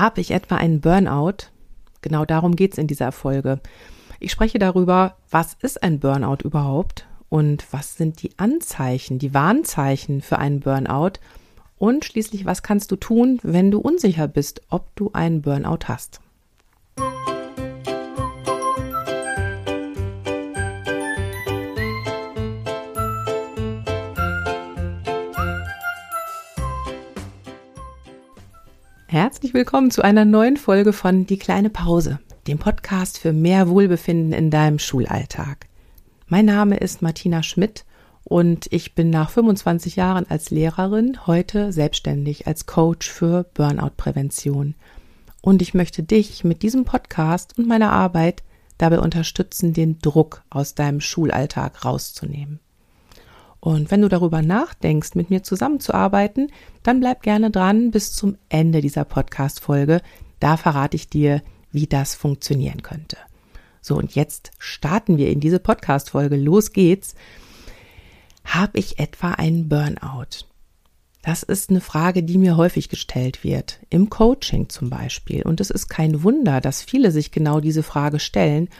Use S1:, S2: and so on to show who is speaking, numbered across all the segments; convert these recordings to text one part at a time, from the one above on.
S1: Habe ich etwa einen Burnout? Genau darum geht es in dieser Folge. Ich spreche darüber, was ist ein Burnout überhaupt und was sind die Anzeichen, die Warnzeichen für einen Burnout und schließlich, was kannst du tun, wenn du unsicher bist, ob du einen Burnout hast. Herzlich willkommen zu einer neuen Folge von Die kleine Pause, dem Podcast für mehr Wohlbefinden in deinem Schulalltag. Mein Name ist Martina Schmidt und ich bin nach 25 Jahren als Lehrerin heute selbstständig als Coach für Burnout-Prävention. Und ich möchte dich mit diesem Podcast und meiner Arbeit dabei unterstützen, den Druck aus deinem Schulalltag rauszunehmen. Und wenn du darüber nachdenkst, mit mir zusammenzuarbeiten, dann bleib gerne dran bis zum Ende dieser Podcast-Folge. Da verrate ich dir, wie das funktionieren könnte. So, und jetzt starten wir in diese Podcast-Folge. Los geht's. Habe ich etwa einen Burnout? Das ist eine Frage, die mir häufig gestellt wird, im Coaching zum Beispiel. Und es ist kein Wunder, dass viele sich genau diese Frage stellen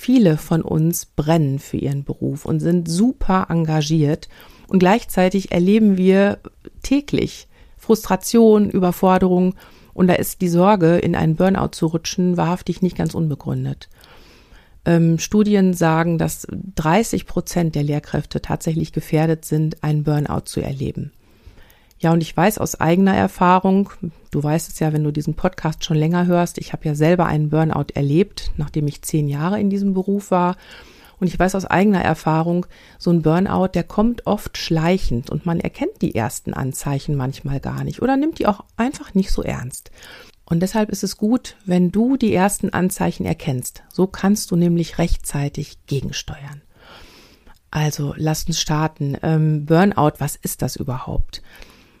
S1: Viele von uns brennen für ihren Beruf und sind super engagiert und gleichzeitig erleben wir täglich Frustration, Überforderung und da ist die Sorge, in einen Burnout zu rutschen, wahrhaftig nicht ganz unbegründet. Ähm, Studien sagen, dass 30 Prozent der Lehrkräfte tatsächlich gefährdet sind, einen Burnout zu erleben. Ja, und ich weiß aus eigener Erfahrung, du weißt es ja, wenn du diesen Podcast schon länger hörst, ich habe ja selber einen Burnout erlebt, nachdem ich zehn Jahre in diesem Beruf war. Und ich weiß aus eigener Erfahrung, so ein Burnout, der kommt oft schleichend und man erkennt die ersten Anzeichen manchmal gar nicht oder nimmt die auch einfach nicht so ernst. Und deshalb ist es gut, wenn du die ersten Anzeichen erkennst. So kannst du nämlich rechtzeitig gegensteuern. Also, lass uns starten. Ähm, Burnout, was ist das überhaupt?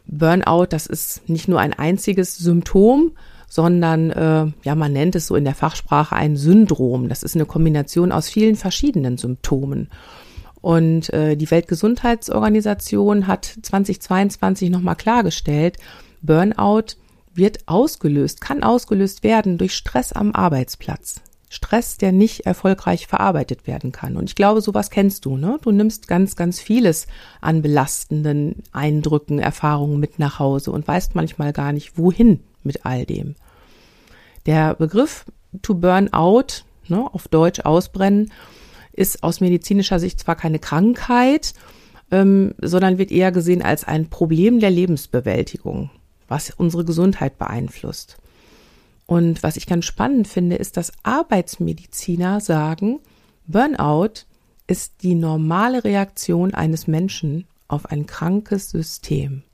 S1: Burnout, das ist nicht nur ein einziges Symptom, sondern äh, ja, man nennt es so in der Fachsprache ein Syndrom. Das ist eine Kombination aus vielen verschiedenen Symptomen. Und äh, die Weltgesundheitsorganisation hat 2022 nochmal klargestellt, Burnout wird ausgelöst, kann ausgelöst werden durch Stress am Arbeitsplatz. Stress, der nicht erfolgreich verarbeitet werden kann. Und ich glaube, sowas kennst du, ne? Du nimmst ganz, ganz vieles an belastenden Eindrücken, Erfahrungen mit nach Hause und weißt manchmal gar nicht, wohin mit all dem. Der Begriff to burn out, ne, auf Deutsch ausbrennen, ist aus medizinischer Sicht zwar keine Krankheit, ähm, sondern wird eher gesehen als ein Problem der Lebensbewältigung, was unsere Gesundheit beeinflusst. Und was ich ganz spannend finde, ist, dass Arbeitsmediziner sagen, Burnout ist die normale Reaktion eines Menschen auf ein krankes System.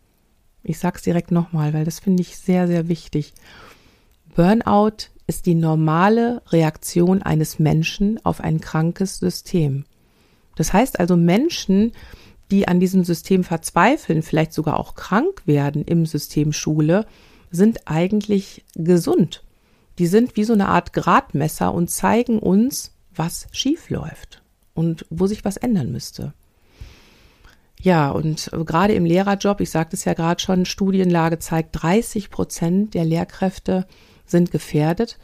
S1: Ich sage es direkt nochmal, weil das finde ich sehr, sehr wichtig. Burnout ist die normale Reaktion eines Menschen auf ein krankes System. Das heißt also Menschen, die an diesem System verzweifeln, vielleicht sogar auch krank werden im System Schule, sind eigentlich gesund. Die sind wie so eine Art Gradmesser und zeigen uns, was schief läuft und wo sich was ändern müsste. Ja, und gerade im Lehrerjob, ich sagte es ja gerade schon, Studienlage zeigt, 30 Prozent der Lehrkräfte sind gefährdet.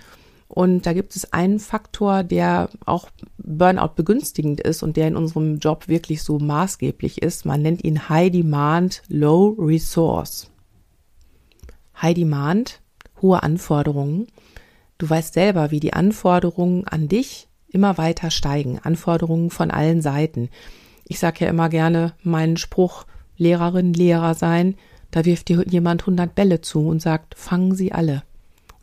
S1: Und da gibt es einen Faktor, der auch Burnout begünstigend ist und der in unserem Job wirklich so maßgeblich ist. Man nennt ihn High Demand, Low Resource. High Demand, hohe Anforderungen. Du weißt selber, wie die Anforderungen an dich immer weiter steigen. Anforderungen von allen Seiten. Ich sage ja immer gerne meinen Spruch, Lehrerin, Lehrer sein, da wirft dir jemand 100 Bälle zu und sagt, fangen sie alle.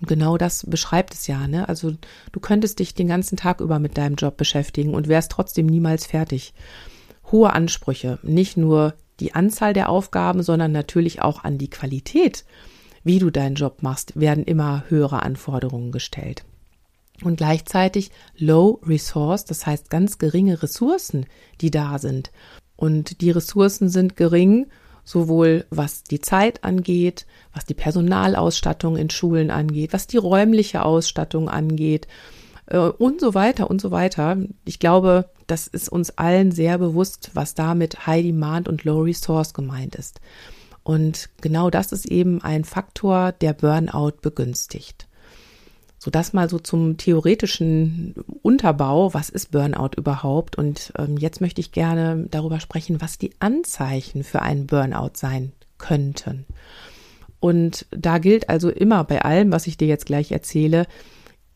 S1: Und genau das beschreibt es ja, ne? Also du könntest dich den ganzen Tag über mit deinem Job beschäftigen und wärst trotzdem niemals fertig. Hohe Ansprüche, nicht nur die Anzahl der Aufgaben, sondern natürlich auch an die Qualität wie du deinen Job machst, werden immer höhere Anforderungen gestellt. Und gleichzeitig low resource, das heißt ganz geringe Ressourcen, die da sind. Und die Ressourcen sind gering, sowohl was die Zeit angeht, was die Personalausstattung in Schulen angeht, was die räumliche Ausstattung angeht äh, und so weiter und so weiter. Ich glaube, das ist uns allen sehr bewusst, was da mit High Demand und Low Resource gemeint ist. Und genau das ist eben ein Faktor, der Burnout begünstigt. So das mal so zum theoretischen Unterbau. Was ist Burnout überhaupt? Und ähm, jetzt möchte ich gerne darüber sprechen, was die Anzeichen für einen Burnout sein könnten. Und da gilt also immer bei allem, was ich dir jetzt gleich erzähle,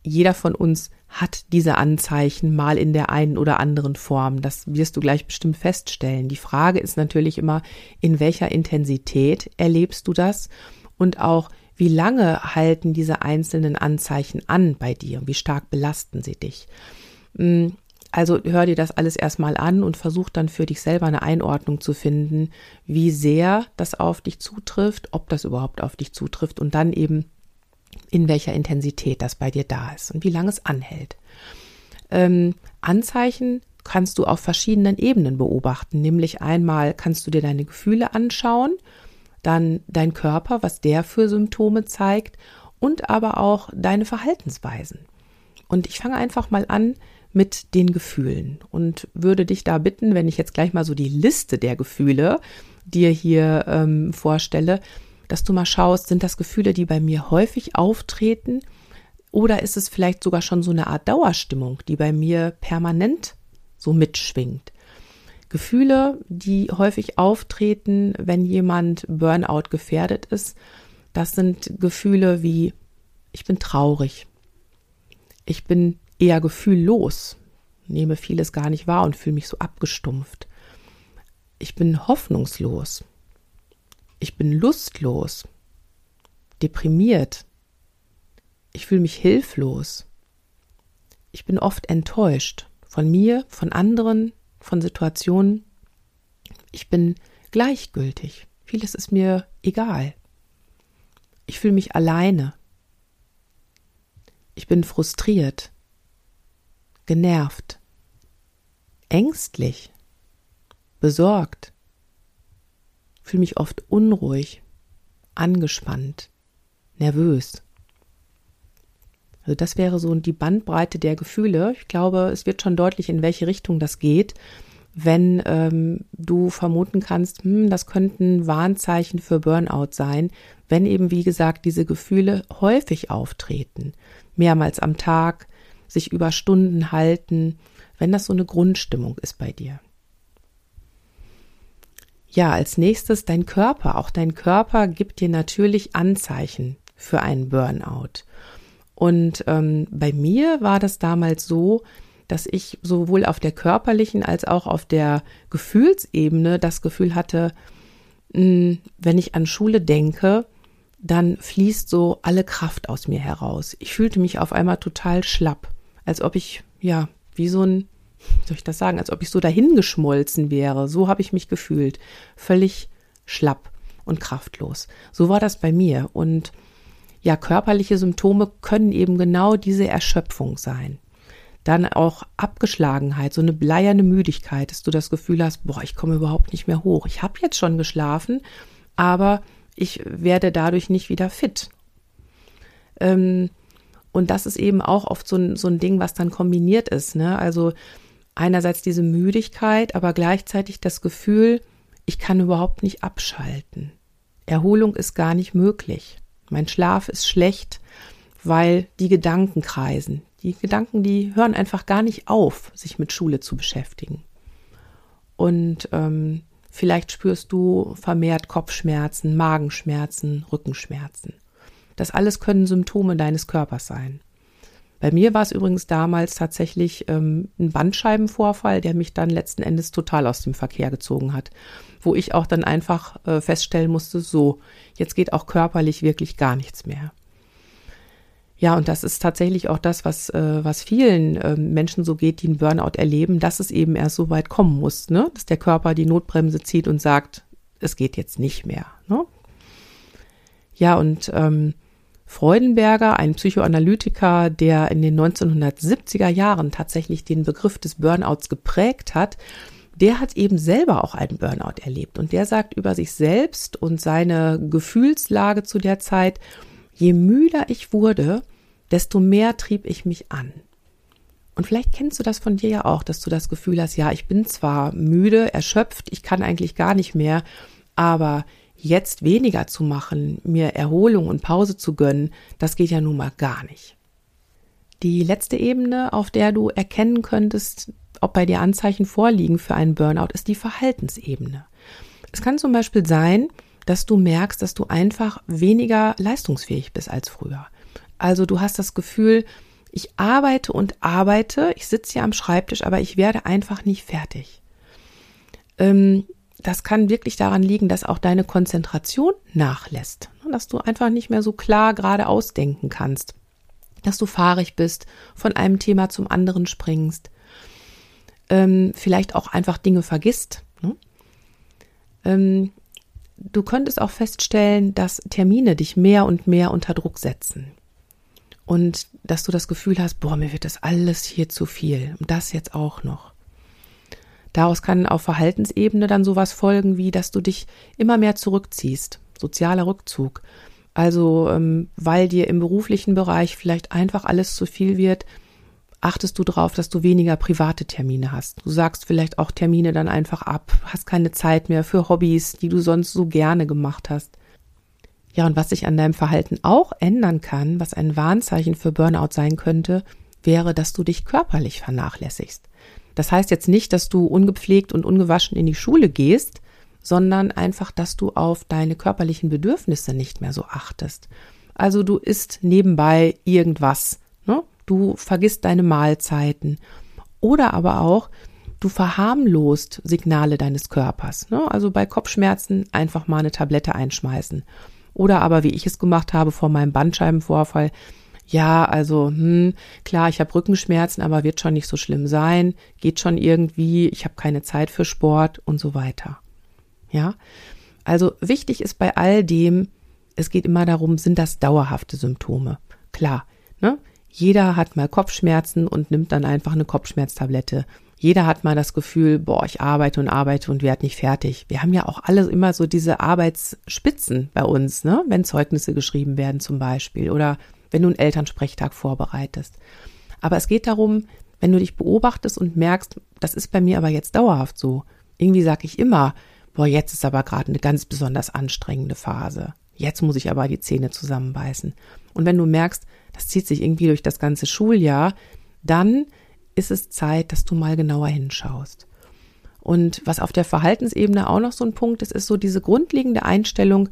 S1: jeder von uns hat diese Anzeichen mal in der einen oder anderen Form. Das wirst du gleich bestimmt feststellen. Die Frage ist natürlich immer, in welcher Intensität erlebst du das und auch, wie lange halten diese einzelnen Anzeichen an bei dir und wie stark belasten sie dich. Hm, also hör dir das alles erstmal an und versuch dann für dich selber eine Einordnung zu finden, wie sehr das auf dich zutrifft, ob das überhaupt auf dich zutrifft und dann eben in welcher Intensität das bei dir da ist und wie lange es anhält. Ähm, Anzeichen kannst du auf verschiedenen Ebenen beobachten, nämlich einmal kannst du dir deine Gefühle anschauen, dann dein Körper, was der für Symptome zeigt und aber auch deine Verhaltensweisen. Und ich fange einfach mal an mit den Gefühlen und würde dich da bitten, wenn ich jetzt gleich mal so die Liste der Gefühle dir hier ähm, vorstelle, dass du mal schaust, sind das Gefühle, die bei mir häufig auftreten oder ist es vielleicht sogar schon so eine Art Dauerstimmung, die bei mir permanent so mitschwingt? Gefühle, die häufig auftreten, wenn jemand Burnout gefährdet ist, das sind Gefühle wie ich bin traurig, ich bin eher gefühllos, nehme vieles gar nicht wahr und fühle mich so abgestumpft. Ich bin hoffnungslos. Ich bin lustlos, deprimiert. Ich fühle mich hilflos. Ich bin oft enttäuscht von mir, von anderen, von Situationen. Ich bin gleichgültig. Vieles ist mir egal. Ich fühle mich alleine. Ich bin frustriert genervt, ängstlich, besorgt, fühle mich oft unruhig, angespannt, nervös. Also das wäre so die Bandbreite der Gefühle. Ich glaube, es wird schon deutlich, in welche Richtung das geht, wenn ähm, du vermuten kannst, hm, das könnten Warnzeichen für Burnout sein, wenn eben, wie gesagt, diese Gefühle häufig auftreten, mehrmals am Tag, sich über Stunden halten, wenn das so eine Grundstimmung ist bei dir. Ja, als nächstes dein Körper. Auch dein Körper gibt dir natürlich Anzeichen für einen Burnout. Und ähm, bei mir war das damals so, dass ich sowohl auf der körperlichen als auch auf der Gefühlsebene das Gefühl hatte, mh, hm, wenn ich an Schule denke, dann fließt so alle Kraft aus mir heraus. Ich fühlte mich auf einmal total schlapp als ob ich, ja, wie so ein, wie soll ich das sagen, als ob ich so dahingeschmolzen wäre. So habe ich mich gefühlt. Völlig schlapp und kraftlos. So war das bei mir. Und ja, körperliche Symptome können eben genau diese Erschöpfung sein. Dann auch Abgeschlagenheit, so eine bleierne Müdigkeit, dass du das Gefühl hast, boah, ich komme überhaupt nicht mehr hoch. Ich habe jetzt schon geschlafen, aber ich werde dadurch nicht wieder fit. Ähm, und das ist eben auch oft so ein, so ein Ding, was dann kombiniert ist. Ne? Also einerseits diese Müdigkeit, aber gleichzeitig das Gefühl, ich kann überhaupt nicht abschalten. Erholung ist gar nicht möglich. Mein Schlaf ist schlecht, weil die Gedanken kreisen. Die Gedanken, die hören einfach gar nicht auf, sich mit Schule zu beschäftigen. Und ähm, vielleicht spürst du vermehrt Kopfschmerzen, Magenschmerzen, Rückenschmerzen. Das alles können Symptome deines Körpers sein. Bei mir war es übrigens damals tatsächlich ähm, ein Bandscheibenvorfall, der mich dann letzten Endes total aus dem Verkehr gezogen hat, wo ich auch dann einfach äh, feststellen musste, so, jetzt geht auch körperlich wirklich gar nichts mehr. Ja, und das ist tatsächlich auch das, was, äh, was vielen äh, Menschen so geht, die einen Burnout erleben, dass es eben erst so weit kommen muss, ne? dass der Körper die Notbremse zieht und sagt, es geht jetzt nicht mehr. Ne? Ja, und ähm, Freudenberger, ein Psychoanalytiker, der in den 1970er Jahren tatsächlich den Begriff des Burnouts geprägt hat, der hat eben selber auch einen Burnout erlebt. Und der sagt über sich selbst und seine Gefühlslage zu der Zeit, je müder ich wurde, desto mehr trieb ich mich an. Und vielleicht kennst du das von dir ja auch, dass du das Gefühl hast, ja, ich bin zwar müde, erschöpft, ich kann eigentlich gar nicht mehr, aber jetzt weniger zu machen, mir Erholung und Pause zu gönnen, das geht ja nun mal gar nicht. Die letzte Ebene, auf der du erkennen könntest, ob bei dir Anzeichen vorliegen für einen Burnout, ist die Verhaltensebene. Es kann zum Beispiel sein, dass du merkst, dass du einfach weniger leistungsfähig bist als früher. Also du hast das Gefühl, ich arbeite und arbeite, ich sitze hier am Schreibtisch, aber ich werde einfach nicht fertig. Ähm, das kann wirklich daran liegen, dass auch deine Konzentration nachlässt, dass du einfach nicht mehr so klar gerade ausdenken kannst, dass du fahrig bist, von einem Thema zum anderen springst, ähm, vielleicht auch einfach Dinge vergisst. Ne? Ähm, du könntest auch feststellen, dass Termine dich mehr und mehr unter Druck setzen und dass du das Gefühl hast, boah, mir wird das alles hier zu viel und das jetzt auch noch. Daraus kann auf Verhaltensebene dann sowas folgen, wie dass du dich immer mehr zurückziehst, sozialer Rückzug. Also ähm, weil dir im beruflichen Bereich vielleicht einfach alles zu viel wird, achtest du darauf, dass du weniger private Termine hast. Du sagst vielleicht auch Termine dann einfach ab, hast keine Zeit mehr für Hobbys, die du sonst so gerne gemacht hast. Ja, und was sich an deinem Verhalten auch ändern kann, was ein Warnzeichen für Burnout sein könnte, wäre, dass du dich körperlich vernachlässigst. Das heißt jetzt nicht, dass du ungepflegt und ungewaschen in die Schule gehst, sondern einfach, dass du auf deine körperlichen Bedürfnisse nicht mehr so achtest. Also du isst nebenbei irgendwas, ne? du vergisst deine Mahlzeiten oder aber auch, du verharmlost Signale deines Körpers. Ne? Also bei Kopfschmerzen einfach mal eine Tablette einschmeißen. Oder aber, wie ich es gemacht habe vor meinem Bandscheibenvorfall, ja, also, hm, klar, ich habe Rückenschmerzen, aber wird schon nicht so schlimm sein, geht schon irgendwie, ich habe keine Zeit für Sport und so weiter. Ja, also wichtig ist bei all dem, es geht immer darum, sind das dauerhafte Symptome? Klar, ne? Jeder hat mal Kopfschmerzen und nimmt dann einfach eine Kopfschmerztablette. Jeder hat mal das Gefühl, boah, ich arbeite und arbeite und werde nicht fertig. Wir haben ja auch alle immer so diese Arbeitsspitzen bei uns, ne? Wenn Zeugnisse geschrieben werden zum Beispiel oder wenn du einen Elternsprechtag vorbereitest. Aber es geht darum, wenn du dich beobachtest und merkst, das ist bei mir aber jetzt dauerhaft so. Irgendwie sage ich immer, boah, jetzt ist aber gerade eine ganz besonders anstrengende Phase. Jetzt muss ich aber die Zähne zusammenbeißen. Und wenn du merkst, das zieht sich irgendwie durch das ganze Schuljahr, dann ist es Zeit, dass du mal genauer hinschaust. Und was auf der Verhaltensebene auch noch so ein Punkt ist, ist so diese grundlegende Einstellung,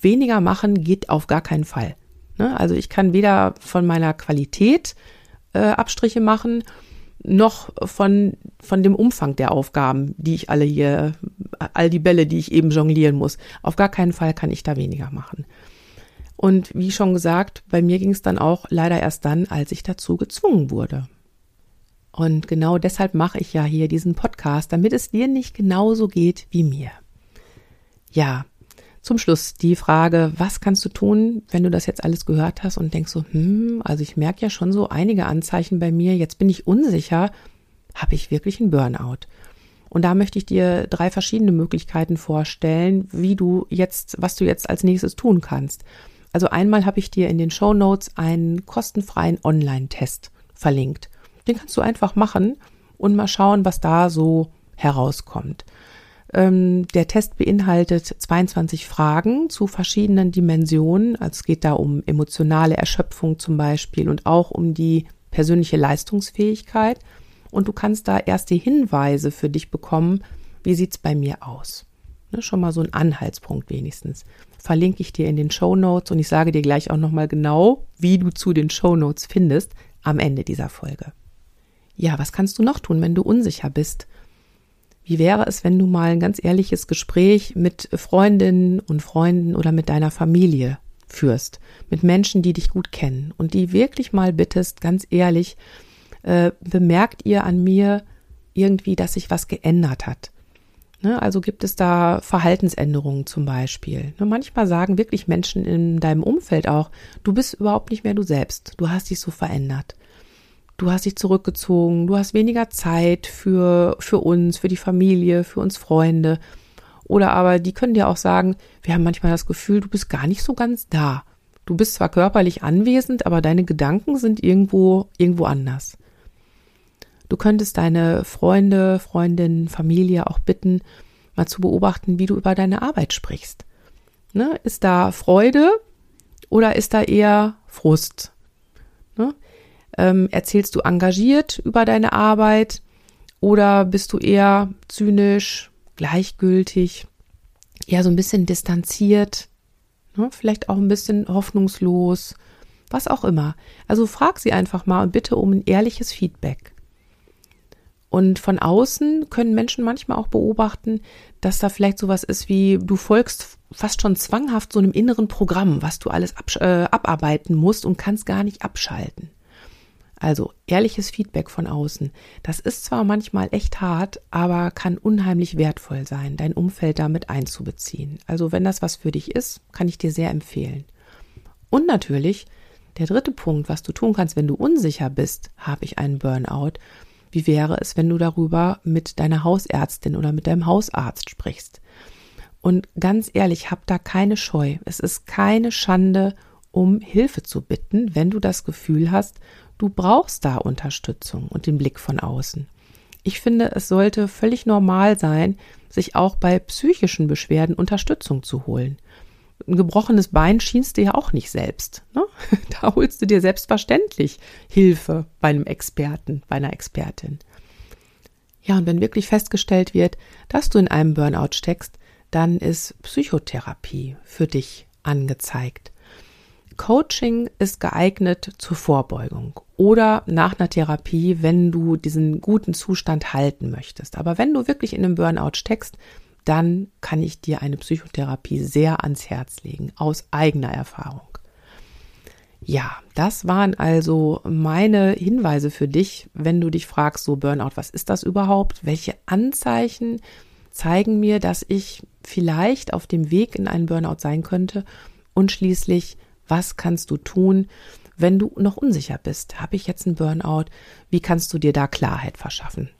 S1: weniger machen geht auf gar keinen Fall. Ne? Also ich kann weder von meiner Qualität äh, Abstriche machen, noch von, von dem Umfang der Aufgaben, die ich alle hier, all die Bälle, die ich eben jonglieren muss. Auf gar keinen Fall kann ich da weniger machen. Und wie schon gesagt, bei mir ging es dann auch leider erst dann, als ich dazu gezwungen wurde. Und genau deshalb mache ich ja hier diesen Podcast, damit es dir nicht genauso geht wie mir. Ja, zum Schluss die Frage, was kannst du tun, wenn du das jetzt alles gehört hast und denkst so, hm, also ich merke ja schon so einige Anzeichen bei mir, jetzt bin ich unsicher, habe ich wirklich einen Burnout? Und da möchte ich dir drei verschiedene Möglichkeiten vorstellen, wie du jetzt, was du jetzt als nächstes tun kannst. Also einmal habe ich dir in den Show Notes einen kostenfreien Online-Test verlinkt. Den kannst du einfach machen und mal schauen, was da so herauskommt. Ähm, der Test beinhaltet 22 Fragen zu verschiedenen Dimensionen. Also es geht da um emotionale Erschöpfung zum Beispiel und auch um die persönliche Leistungsfähigkeit. Und du kannst da erste Hinweise für dich bekommen, wie sieht's bei mir aus. Ne, schon mal so ein Anhaltspunkt wenigstens. Verlinke ich dir in den Show Notes und ich sage dir gleich auch nochmal genau, wie du zu den Show Notes findest am Ende dieser Folge. Ja, was kannst du noch tun, wenn du unsicher bist? Wie wäre es, wenn du mal ein ganz ehrliches Gespräch mit Freundinnen und Freunden oder mit deiner Familie führst, mit Menschen, die dich gut kennen und die wirklich mal bittest, ganz ehrlich, äh, bemerkt ihr an mir irgendwie, dass sich was geändert hat? Ne, also gibt es da Verhaltensänderungen zum Beispiel. Ne, manchmal sagen wirklich Menschen in deinem Umfeld auch, du bist überhaupt nicht mehr du selbst, du hast dich so verändert du hast dich zurückgezogen, du hast weniger Zeit für, für uns, für die Familie, für uns Freunde. Oder aber die können dir auch sagen, wir haben manchmal das Gefühl, du bist gar nicht so ganz da. Du bist zwar körperlich anwesend, aber deine Gedanken sind irgendwo, irgendwo anders. Du könntest deine Freunde, Freundinnen, Familie auch bitten, mal zu beobachten, wie du über deine Arbeit sprichst. Ne? Ist da Freude oder ist da eher Frust? Ne? Ähm, erzählst du engagiert über deine Arbeit oder bist du eher zynisch, gleichgültig, eher so ein bisschen distanziert, ne? vielleicht auch ein bisschen hoffnungslos, was auch immer. Also frag sie einfach mal und bitte um ein ehrliches Feedback. Und von außen können Menschen manchmal auch beobachten, dass da vielleicht sowas ist wie, du folgst fast schon zwanghaft so einem inneren Programm, was du alles ab, äh, abarbeiten musst und kannst gar nicht abschalten. Also ehrliches Feedback von außen. Das ist zwar manchmal echt hart, aber kann unheimlich wertvoll sein, dein Umfeld damit einzubeziehen. Also wenn das was für dich ist, kann ich dir sehr empfehlen. Und natürlich, der dritte Punkt, was du tun kannst, wenn du unsicher bist, habe ich einen Burnout, wie wäre es, wenn du darüber mit deiner Hausärztin oder mit deinem Hausarzt sprichst? Und ganz ehrlich, hab da keine Scheu. Es ist keine Schande, um Hilfe zu bitten, wenn du das Gefühl hast, du brauchst da Unterstützung und den Blick von außen. Ich finde, es sollte völlig normal sein, sich auch bei psychischen Beschwerden Unterstützung zu holen ein gebrochenes Bein schienst du ja auch nicht selbst. Ne? Da holst du dir selbstverständlich Hilfe bei einem Experten, bei einer Expertin. Ja, und wenn wirklich festgestellt wird, dass du in einem Burnout steckst, dann ist Psychotherapie für dich angezeigt. Coaching ist geeignet zur Vorbeugung oder nach einer Therapie, wenn du diesen guten Zustand halten möchtest. Aber wenn du wirklich in einem Burnout steckst, dann kann ich dir eine Psychotherapie sehr ans Herz legen, aus eigener Erfahrung. Ja, das waren also meine Hinweise für dich, wenn du dich fragst, so Burnout, was ist das überhaupt? Welche Anzeichen zeigen mir, dass ich vielleicht auf dem Weg in einen Burnout sein könnte? Und schließlich, was kannst du tun, wenn du noch unsicher bist? Habe ich jetzt einen Burnout? Wie kannst du dir da Klarheit verschaffen?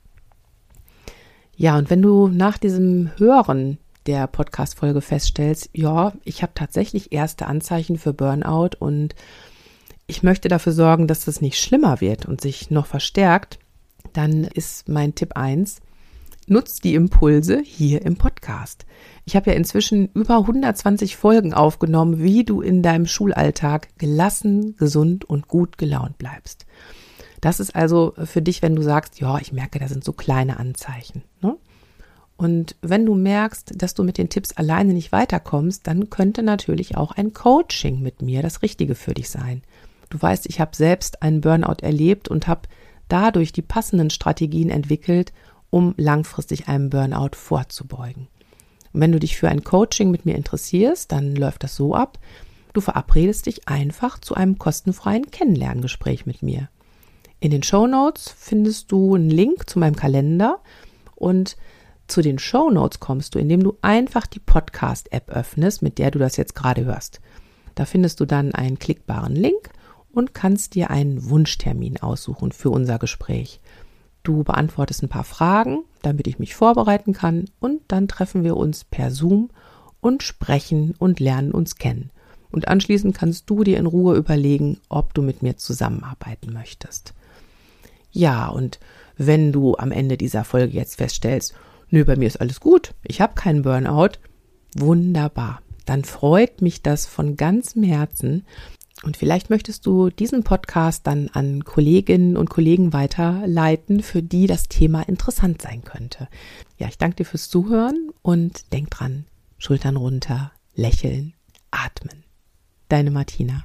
S1: Ja, und wenn du nach diesem Hören der Podcast-Folge feststellst, ja, ich habe tatsächlich erste Anzeichen für Burnout und ich möchte dafür sorgen, dass das nicht schlimmer wird und sich noch verstärkt, dann ist mein Tipp eins: nutz die Impulse hier im Podcast. Ich habe ja inzwischen über 120 Folgen aufgenommen, wie du in deinem Schulalltag gelassen, gesund und gut gelaunt bleibst. Das ist also für dich, wenn du sagst, ja, ich merke, da sind so kleine Anzeichen. Ne? Und wenn du merkst, dass du mit den Tipps alleine nicht weiterkommst, dann könnte natürlich auch ein Coaching mit mir das Richtige für dich sein. Du weißt, ich habe selbst einen Burnout erlebt und habe dadurch die passenden Strategien entwickelt, um langfristig einem Burnout vorzubeugen. Und wenn du dich für ein Coaching mit mir interessierst, dann läuft das so ab, du verabredest dich einfach zu einem kostenfreien Kennenlerngespräch mit mir. In den Show Notes findest du einen Link zu meinem Kalender und zu den Show Notes kommst du, indem du einfach die Podcast-App öffnest, mit der du das jetzt gerade hörst. Da findest du dann einen klickbaren Link und kannst dir einen Wunschtermin aussuchen für unser Gespräch. Du beantwortest ein paar Fragen, damit ich mich vorbereiten kann und dann treffen wir uns per Zoom und sprechen und lernen uns kennen. Und anschließend kannst du dir in Ruhe überlegen, ob du mit mir zusammenarbeiten möchtest. Ja, und wenn du am Ende dieser Folge jetzt feststellst, nö, bei mir ist alles gut, ich habe keinen Burnout, wunderbar. Dann freut mich das von ganzem Herzen. Und vielleicht möchtest du diesen Podcast dann an Kolleginnen und Kollegen weiterleiten, für die das Thema interessant sein könnte. Ja, ich danke dir fürs Zuhören und denk dran, Schultern runter, lächeln, atmen. Deine Martina.